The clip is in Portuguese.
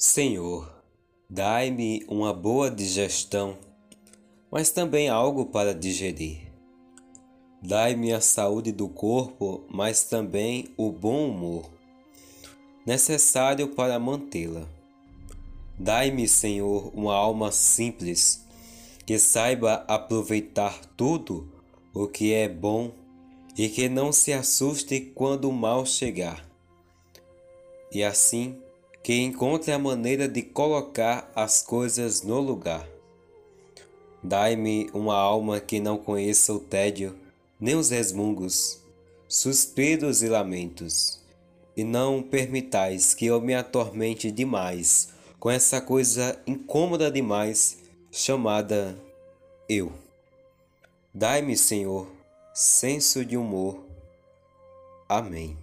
Senhor, dai-me uma boa digestão, mas também algo para digerir. Dai-me a saúde do corpo, mas também o bom humor, necessário para mantê-la. Dai-me, Senhor, uma alma simples, que saiba aproveitar tudo o que é bom e que não se assuste quando o mal chegar. E assim, que encontre a maneira de colocar as coisas no lugar. Dai-me uma alma que não conheça o tédio, nem os resmungos, suspiros e lamentos, e não permitais que eu me atormente demais com essa coisa incômoda demais chamada eu. Dai-me, Senhor, senso de humor. Amém.